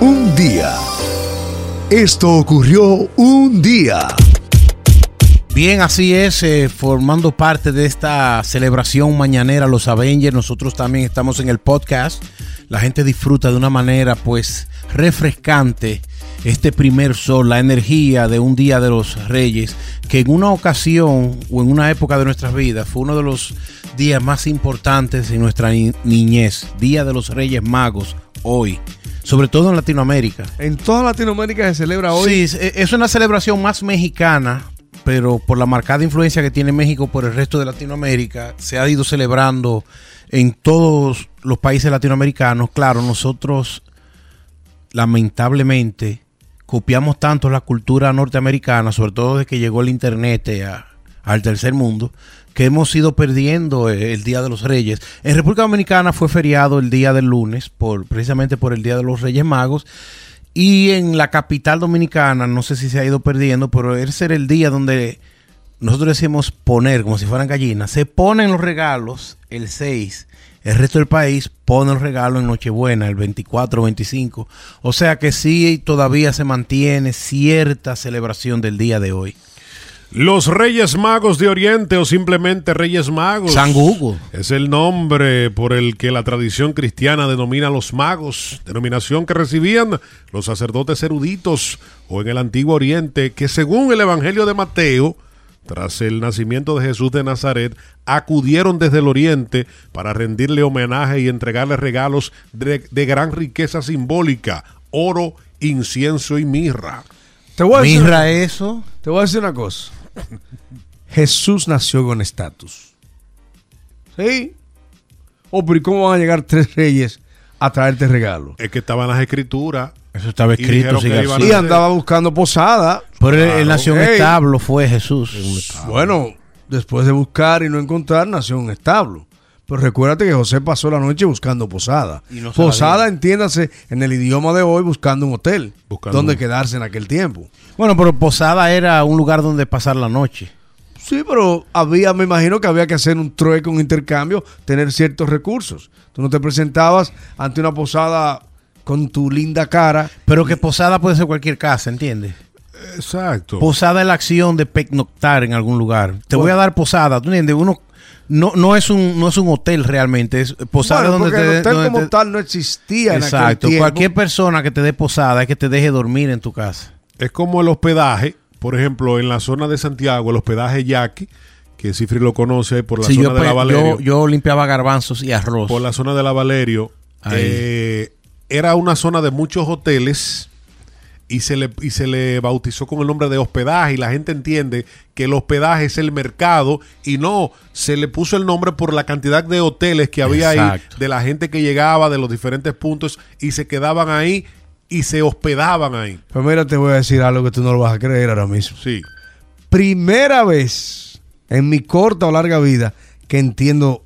Un día. Esto ocurrió un día. Bien, así es, eh, formando parte de esta celebración mañanera, los Avengers, nosotros también estamos en el podcast. La gente disfruta de una manera pues refrescante este primer sol, la energía de un día de los reyes, que en una ocasión o en una época de nuestras vidas fue uno de los días más importantes en nuestra niñez, Día de los Reyes Magos, hoy sobre todo en Latinoamérica. En toda Latinoamérica se celebra hoy. Sí, es una celebración más mexicana, pero por la marcada influencia que tiene México por el resto de Latinoamérica, se ha ido celebrando en todos los países latinoamericanos. Claro, nosotros lamentablemente copiamos tanto la cultura norteamericana, sobre todo desde que llegó el Internet al tercer mundo, que hemos ido perdiendo el Día de los Reyes. En República Dominicana fue feriado el día del lunes, por, precisamente por el Día de los Reyes Magos. Y en la capital dominicana, no sé si se ha ido perdiendo, pero ese era el día donde nosotros decimos poner, como si fueran gallinas. Se ponen los regalos el 6. El resto del país pone los regalos en Nochebuena, el 24, 25. O sea que sí todavía se mantiene cierta celebración del día de hoy. Los Reyes Magos de Oriente o simplemente Reyes Magos. San Hugo. Es el nombre por el que la tradición cristiana denomina a los magos, denominación que recibían los sacerdotes eruditos o en el Antiguo Oriente, que según el Evangelio de Mateo, tras el nacimiento de Jesús de Nazaret, acudieron desde el Oriente para rendirle homenaje y entregarle regalos de, gran riqueza simbólica, oro, incienso y mirra. Te voy a mirra eso. Te voy a decir una cosa. Jesús nació con estatus. ¿Sí? Oh, pero ¿y cómo van a llegar tres reyes a traerte regalo? Es que estaban las escrituras. Eso estaba escrito. Y, andaba buscando posada. Pero él, nació en establo, fue Jesús. Bueno, después de buscar y no encontrar, nació en un establo. Pero recuérdate que José pasó la noche buscando posada. posada, entiéndase, en el idioma de hoy, buscando un hotel. donde quedarse en aquel tiempo. Bueno, pero posada era un lugar donde pasar la noche. Sí, pero había, me imagino que había que hacer un trueque, un intercambio, tener ciertos recursos. Tú no te presentabas ante una posada con tu linda cara. Pero que posada puede ser cualquier casa, ¿entiendes? Exacto. Posada es la acción de pernoctar en algún lugar. Te voy a dar posada, ¿tú entiendes? Uno no, no es un no es un hotel realmente, es posada donde te, el hotel como tal no existía Exacto, en aquel cualquier persona que te dé posada es que te deje dormir en tu casa. Es como el hospedaje, por ejemplo, en la zona de Santiago, el hospedaje Yaqui, que Cifri lo conoce por la zona de la Valerio. Yo, limpiaba garbanzos y arroz. Por la zona de la Valerio. Eh, era una zona de muchos hoteles y se, le, y se le bautizó con el nombre de hospedaje y la gente entiende que el hospedaje es el mercado y no, se le puso el nombre por la cantidad de hoteles que había ahí, de la gente que llegaba de los diferentes puntos y se quedaban ahí y se hospedaban ahí. Pues mira, te voy a decir algo que tú no lo vas a creer ahora mismo. Sí. Primera vez en mi corta o larga vida que entiendo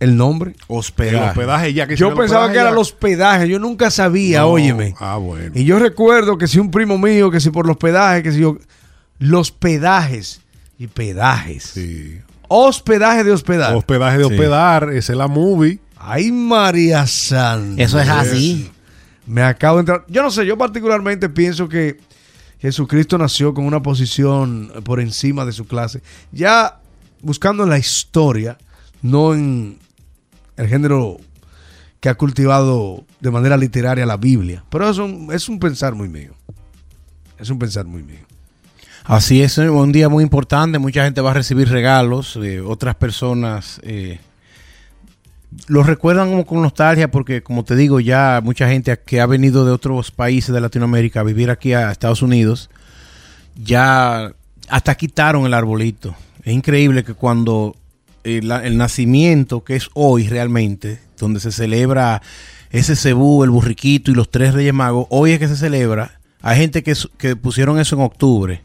el nombre. Hospedaje. El hospedaje ya que Yo pensaba que era el hospedaje, yo nunca sabía, óyeme. Ah, bueno. Y yo recuerdo que si un primo mío, que si por los pedajes, que si yo. Los pedajes y pedajes. Sí. Hospedaje de hospedar. Hospedaje de hospedar, esa es la movie. Ay, María Santa. Eso es así. Me acabo de entrar. Yo no sé, yo particularmente pienso que Jesucristo nació con una posición por encima de su clase. Ya buscando la historia, no en el género que ha cultivado de manera literaria la Biblia. Pero es un, es un pensar muy mío. Es un pensar muy mío. Así es, un día muy importante, mucha gente va a recibir regalos, eh, otras personas eh, los recuerdan como con nostalgia porque, como te digo, ya mucha gente que ha venido de otros países de Latinoamérica a vivir aquí a Estados Unidos, ya hasta quitaron el arbolito. Es increíble que cuando el, nacimiento, que es hoy realmente, donde se celebra ese cebú, el burriquito y los tres reyes magos, hoy es que se celebra. Hay gente que, que pusieron eso en octubre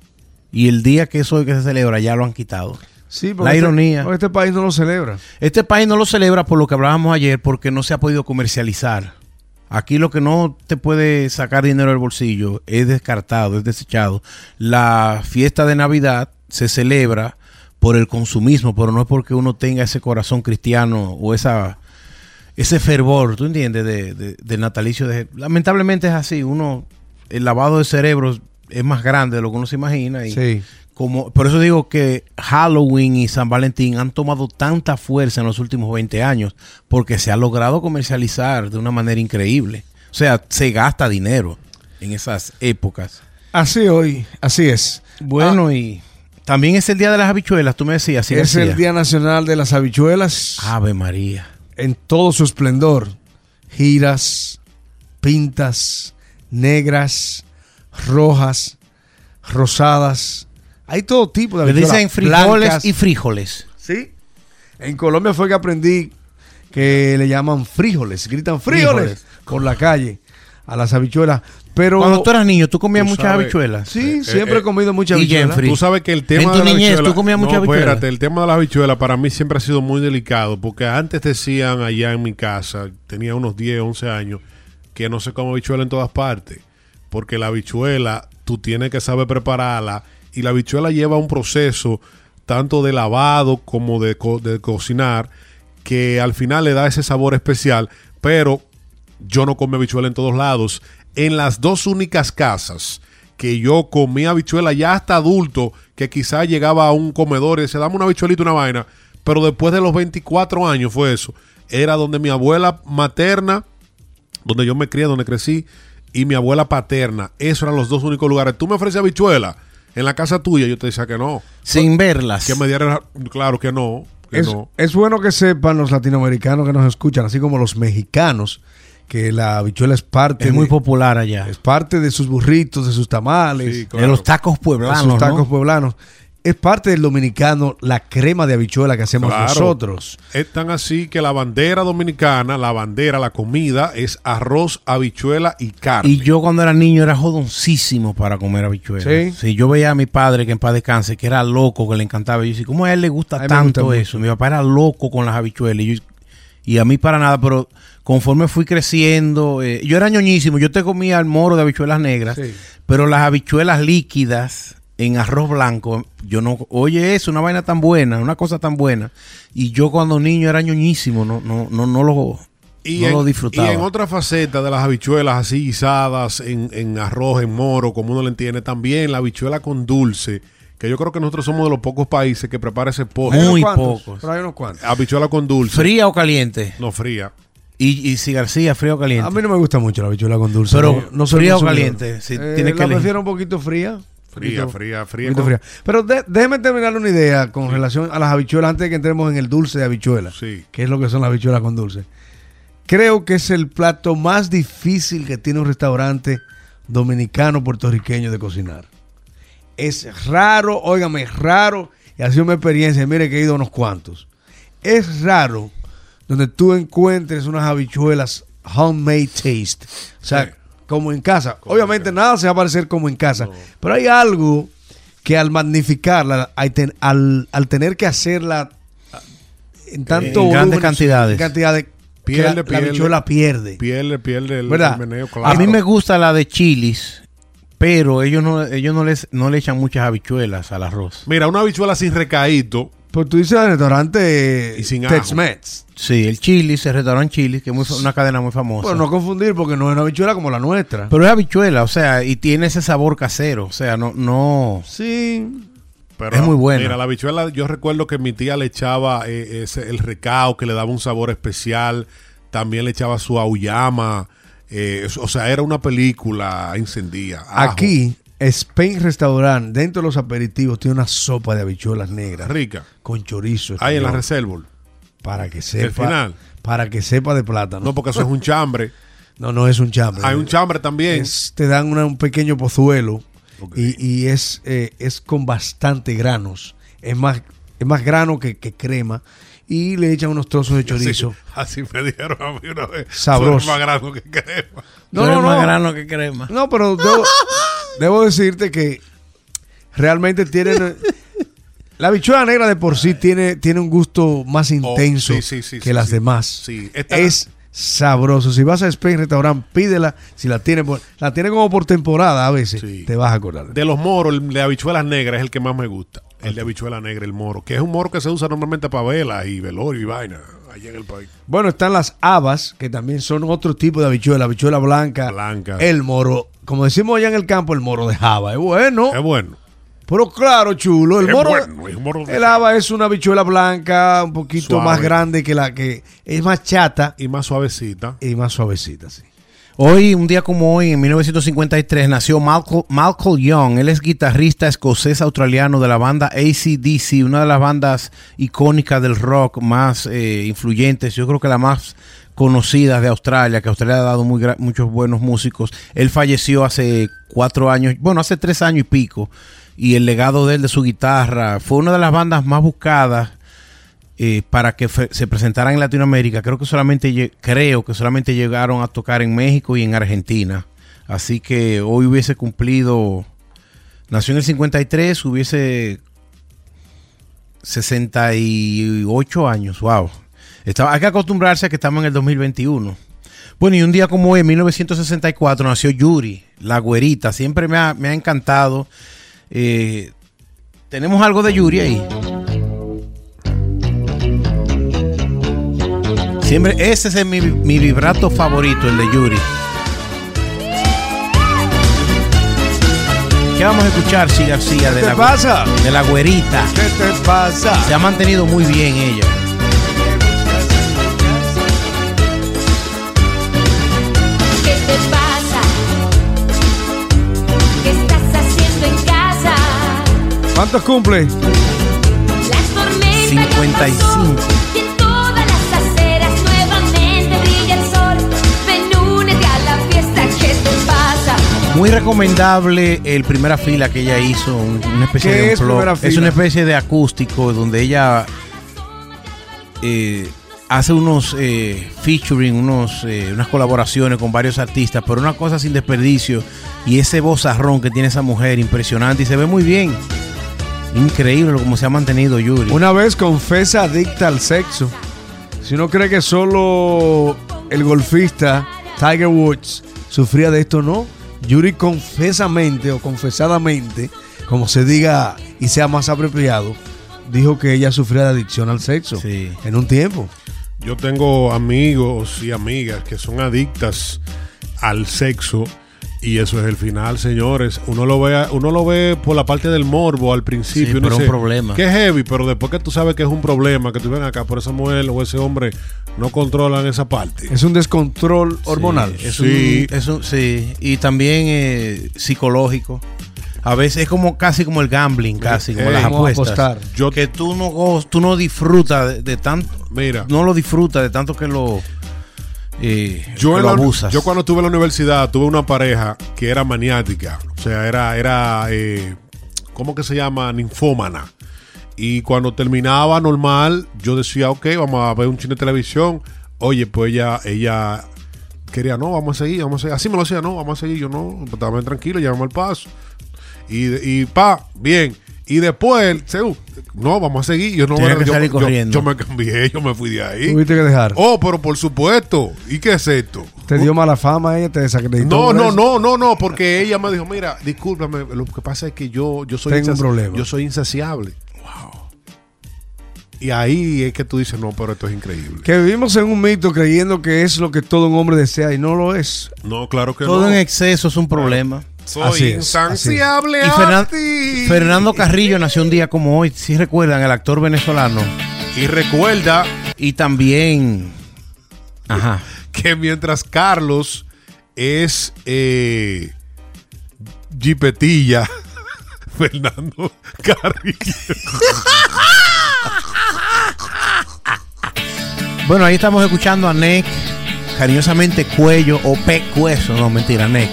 y el día que es hoy que se celebra ya lo han quitado. Sí, la este, ironía. este país no lo celebra. Este país no lo celebra por lo que hablábamos ayer, porque no se ha podido comercializar. Aquí lo que no te puede sacar dinero del bolsillo es descartado, es desechado. La fiesta de Navidad se celebra por el consumismo, pero no es porque uno tenga ese corazón cristiano o esa ese fervor, ¿tú entiendes? De, de- del natalicio. De, lamentablemente es así. Uno, el lavado de cerebro es más grande de lo que uno se imagina. Y Sí. como, por eso digo que Halloween y San Valentín han tomado tanta fuerza en los últimos 20 años porque se ha logrado comercializar de una manera increíble. O sea, se gasta dinero en esas épocas. Así hoy, así es. Bueno, y también es el Día de las Habichuelas, tú me decías. sí, es el Día Nacional de las Habichuelas Ave María. en todo su esplendor. Giras, pintas, negras, rojas, rosadas. Hay todo tipo de Le habichuelas. dicen frijoles blancas. y frijoles. Sí. En Colombia fue que aprendí que le llaman frijoles. Gritan frijoles, Frijoles. por la calle a las habichuelas. Pero Cuando tú eras niño, ¿tú comías Tú muchas sabes- habichuelas? sí, Eh, siempre eh, he comido muchas y habichuelas. Jeffrey. Tú sabes que el tema En tu de la niñez, habichuela- ¿tú comías mucha no, habichuela? espérate, el tema de la habichuela para mí siempre ha sido muy delicado, porque antes decían allá en mi casa, tenía unos 10, 11 años, que no se come habichuela en todas partes, porque la habichuela tú tienes que saber prepararla y la habichuela lleva un proceso tanto de lavado como de, co- de cocinar que al final le da ese sabor especial, pero yo no como habichuela en todos lados. En las dos únicas casas que yo comía habichuela ya hasta adulto, que quizás llegaba a un comedor y decía, dame una habichuelita, una vaina, pero después de los 24 años fue eso. Era donde mi abuela materna, donde yo me crié, donde crecí, y mi abuela paterna. Esos eran los dos únicos lugares. Tú me ofreces habichuela en la casa tuya, yo te decía que no. Sin verlas. Que me dieran, claro que no. Que Es, no. es bueno que sepan los latinoamericanos que nos escuchan, así como los mexicanos, que la habichuela es parte, es muy de, popular allá. es parte de sus burritos, de sus tamales, Sí, de De los tacos sus pueblanos, tacos ¿no? poblanos. Es parte del dominicano la crema de habichuela que hacemos Claro. nosotros. Es tan así que la bandera dominicana, la bandera, la comida, es arroz, habichuela y carne. Y yo cuando era niño era jodoncísimo para comer habichuelas. Sí. yo veía a mi padre que en paz descanse, que era loco, que le encantaba. Y yo decía, ¿cómo a él le gusta tanto gusta eso? Mi papá era loco con las habichuelas. Y, yo- y a mí para nada, pero conforme fui creciendo, eh, yo era ñoñísimo. Yo te comía el moro de habichuelas negras, Sí. pero las habichuelas líquidas en arroz blanco, yo no, oye eso, una vaina tan buena, una cosa tan buena. Y yo cuando niño era ñoñísimo, no, no, no, no lo, Y, no en, lo disfrutaba. y en otra faceta de las habichuelas así guisadas, en, en arroz, en moro, como uno le entiende, también la habichuela con dulce, que yo creo que nosotros somos de los pocos países que prepara ese postre. Hay unos Muy pocos. pero hay unos cuantos. Habichuela con dulce. ¿Fría o caliente? No fría. Y, y si García, frío o caliente. A mí no me gusta mucho la habichuela con dulce. Pero, no, no soy ¿fría o caliente? Si Eh, tienes la prefiero un poquito fría. Fría, poquito- fría, fría. con- fría. Pero de- déjeme terminar una idea con relación a las habichuelas antes de que entremos en el dulce de habichuela. Sí. que es lo que son las habichuelas con dulce. Creo que es el plato más difícil que tiene un restaurante dominicano puertorriqueño de cocinar. Es raro, óigame, es raro, y ha sido mi experiencia, mire que he ido a unos cuantos. Es raro donde tú encuentres unas habichuelas homemade taste. O sea, Sí. como en casa. Como Obviamente en nada se va a parecer como en casa. No. Pero hay algo que al magnificarla, al, al- tener que hacerla en tanto En grandes cantidades. en cantidades, Pierde, la, la habichuela pierde. Pierde, pierde el, ¿Verdad? el meneo, A mí me gusta la de chilis, pero ellos no, ellos no les no le echan muchas habichuelas al arroz. Mira, una habichuela sin recaíto. Pues tú dices el restaurante Y sin ajo. Tex-Mex. Sí, el chilis, el restaurante chilis, que es muy una cadena muy famosa. Pero no confundir porque no es una habichuela como la nuestra. Pero es habichuela, o sea, y tiene ese sabor casero, o sea, no no sí. Pero, Es muy buena. Mira, la habichuela, yo recuerdo que mi tía le echaba eh, ese- el recao que le daba un sabor especial. También le echaba su auyama. eh, o sea, era una película encendida. Ajo. Aquí, Spain Restaurant, dentro de los aperitivos, tiene una sopa de habichuelas negras Rica. con chorizo. Ahí en la reserva. Para que sepa. final. Para que sepa de plátano. No, porque eso es un chambre. No, no es un chambre. Hay un chambre también. Es- te dan una- un pequeño pozuelo y, y es, eh, es con bastante granos. Es más, es más grano que, que crema. Y le echan unos trozos de chorizo. Así, así me dijeron a mí una vez. Sabroso. Tú eres más grano que crema. no, No, no, más no. grano que crema. No, pero debo, debo decirte que realmente tienen... La habichuela negra de por sí tiene, tiene un gusto más intenso Oh, sí, sí, sí, que las demás. Esta- Es sabroso. Si vas a Spain Restaurant, pídela. Si la tiene, por- la tiene como por temporada a veces, te vas a acordar. De los moros, el de habichuelas negras es el que más me gusta. El de habichuela negra, el moro, que es un moro que se usa normalmente para velas y velorio y vaina allá en el país. Bueno, están las habas, que también son otro tipo de habichuela, habichuela blanca. Blanca. El moro, como decimos allá en el campo, el moro de java. Es bueno. Es bueno. Pero claro, chulo. El Es moro, bueno, es moro de el haba es una habichuela blanca, un poquito Suave. más grande que la que es más chata Y más suavecita. y más suavecita, sí. Hoy, un día como hoy, en 1953, nació Malcolm, Malcolm Young. Él es guitarrista escocés australiano de la banda ACDC, una de las bandas icónicas del rock más eh, influyentes. Yo creo que la más conocida de Australia, que Australia ha dado muy muchos buenos músicos. Él falleció hace cuatro años, bueno, hace tres años y pico. Y el legado de él, de su guitarra, fue una de las bandas más buscadas eh, para que se presentaran en Latinoamérica. Creo que solamente creo que solamente llegaron a tocar en México y en Argentina. Así que hoy hubiese cumplido nació en el 53, hubiese 68 años. Wow. Estaba, hay que acostumbrarse a que estamos en el 2021. Bueno, y un día como hoy, en 1964, nació Yuri, la güerita. Siempre me ha, me ha encantado. Eh, Tenemos algo de Yuri ahí. Siempre, ese es mi, mi vibrato favorito, el de Yuri. ¿Qué vamos a escuchar, sí, García? De ¿Qué la, te pasa? De la güerita. ¿Qué te pasa? Se ha mantenido muy bien ella. ¿Qué te pasa? Muy recomendable el primera fila que ella hizo, un- una especie ¿Qué de es primera Es fila? una especie de acústico donde ella eh, hace unos eh, featuring, unos, eh, unas colaboraciones con varios artistas, pero una cosa sin desperdicio y ese vozarrón que tiene esa mujer impresionante y se ve muy bien. Increíble como se ha mantenido Yuri. Una vez confesa adicta al sexo. Si uno cree que solo el golfista Tiger Woods sufría de esto, no. Yuri confesamente o confesadamente, como se diga y sea más apropiado, dijo que ella sufría de adicción al sexo Sí. en un tiempo. Yo tengo amigos y amigas que son adictas al sexo y eso es el final, señores. Uno lo ve, uno lo ve por la parte del morbo al principio. Sí, uno pero es un problema. Que heavy, pero después que tú sabes que es un problema, que tú ven acá por esa mujer o ese hombre no controlan esa parte. Es un descontrol hormonal. Sí, es Sí. un- es un- sí, y también eh, psicológico. A veces es como casi como el gambling, casi como eh, las como apuestas. Yo- que tú no tú no disfrutas de, de tanto, Mira, no lo disfrutas de tanto que lo, eh, yo, lo la- abusas. yo cuando estuve en la universidad tuve una pareja que era maniática. O sea, era, era eh, ¿cómo que se llama? Ninfómana. Y cuando terminaba normal, yo decía, ok, vamos a ver un cine de televisión. Oye, pues ella, ella quería, no, vamos a seguir, vamos a seguir. Así me lo decía, no, vamos a seguir. Yo no, estaba tranquilo, llevamos el paso. Y, y pa, bien. Y después, según, no, vamos a seguir. Yo no Tenía que yo, salir yo- corriendo. yo me cambié, yo me fui de ahí. Tuviste que dejar. Oh, pero por supuesto. ¿Y qué es esto? Te dio mala fama ella, te desacreditó. No, por no, eso. no, no, no, porque ella me dijo, mira, discúlpame, lo que pasa es que yo, yo soy Tengo un problema. Yo soy insaciable. Wow. Y ahí es que tú dices, no, pero esto es increíble. Que vivimos en un mito creyendo que es lo que todo un hombre desea y no lo es. No, claro que Todo no. en exceso es un problema. Soy Y a Fernan- ti. Fernando Carrillo nació un día como hoy, si recuerdan, el actor venezolano. Y recuerda Y también... Ajá. que mientras Carlos es eh, Jipetilla, Fernando Carrillo. Bueno, ahí estamos escuchando a Nick, cariñosamente Cuello o Pecueso, no mentira, Nick.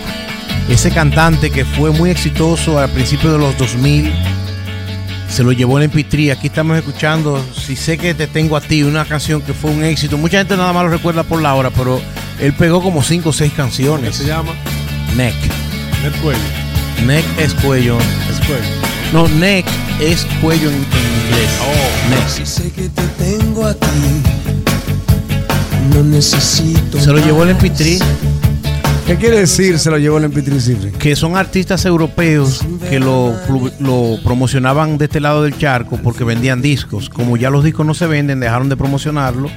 Ese cantante que fue muy exitoso al principio de los 2000, se lo llevó en MP3. Aquí estamos escuchando Si sé que te tengo a ti, una canción que fue un éxito. Mucha gente nada más lo recuerda por la hora, pero él pegó como 5 o 6 ¿Qué canciones. se llama? Neck. Ned Cuello. Neck es cuello. Es Cuello. No, neck es cuello en, en inglés. Oh. Neck. Si sé que te tengo a ti, no necesito. Se lo llevó el más. MP3. ¿Qué quiere decir se lo llevó el MP3 Cifre? que son artistas europeos que lo, lo promocionaban de este lado del charco porque vendían discos. Como ya los discos no se venden, dejaron de promocionarlo.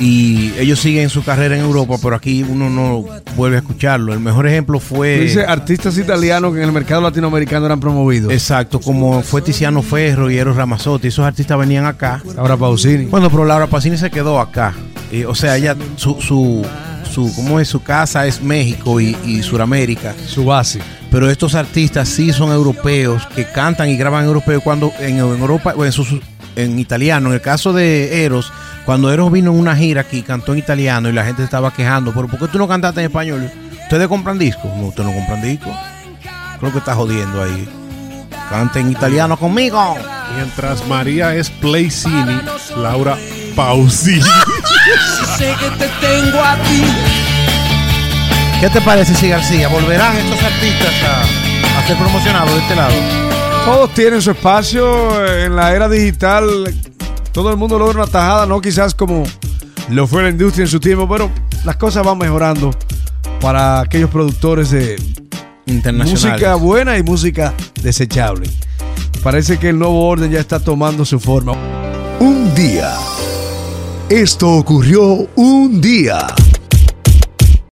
Y ellos siguen su carrera en Europa, pero aquí uno no vuelve a escucharlo. El mejor ejemplo fue... Dice artistas italianos que en el mercado latinoamericano eran promovidos. Exacto, como fue Tiziano Ferro y Eros Ramazzotti. Esos artistas venían acá. Ahora Pausini. Bueno, pero Laura Pacini se quedó acá. O sea, ella, su, su, su, ¿cómo es? Su casa es México y, y Suramérica. Su base. Pero estos artistas sí son europeos que cantan y graban europeo cuando en, en Europa o en, su- en italiano. En el caso de Eros, cuando Eros vino en una gira aquí, cantó en italiano y la gente estaba quejando. Pero ¿por qué tú no cantaste en español? ¿Ustedes compran discos? No, ustedes no compran discos. Creo que está jodiendo ahí. Canta en italiano conmigo. Mientras María es Playcini, Laura Pausini. Sé que te tengo a ti. ¿Qué te parece si García? ¿Volverán estos artistas a, a ser promocionados de este lado? Todos tienen su espacio en la era digital. Todo el mundo logra una tajada, no quizás como lo fue la industria en su tiempo, pero las cosas van mejorando para aquellos productores de música buena y música desechable. Parece que el nuevo orden ya está tomando su forma. Un día. Esto ocurrió un día.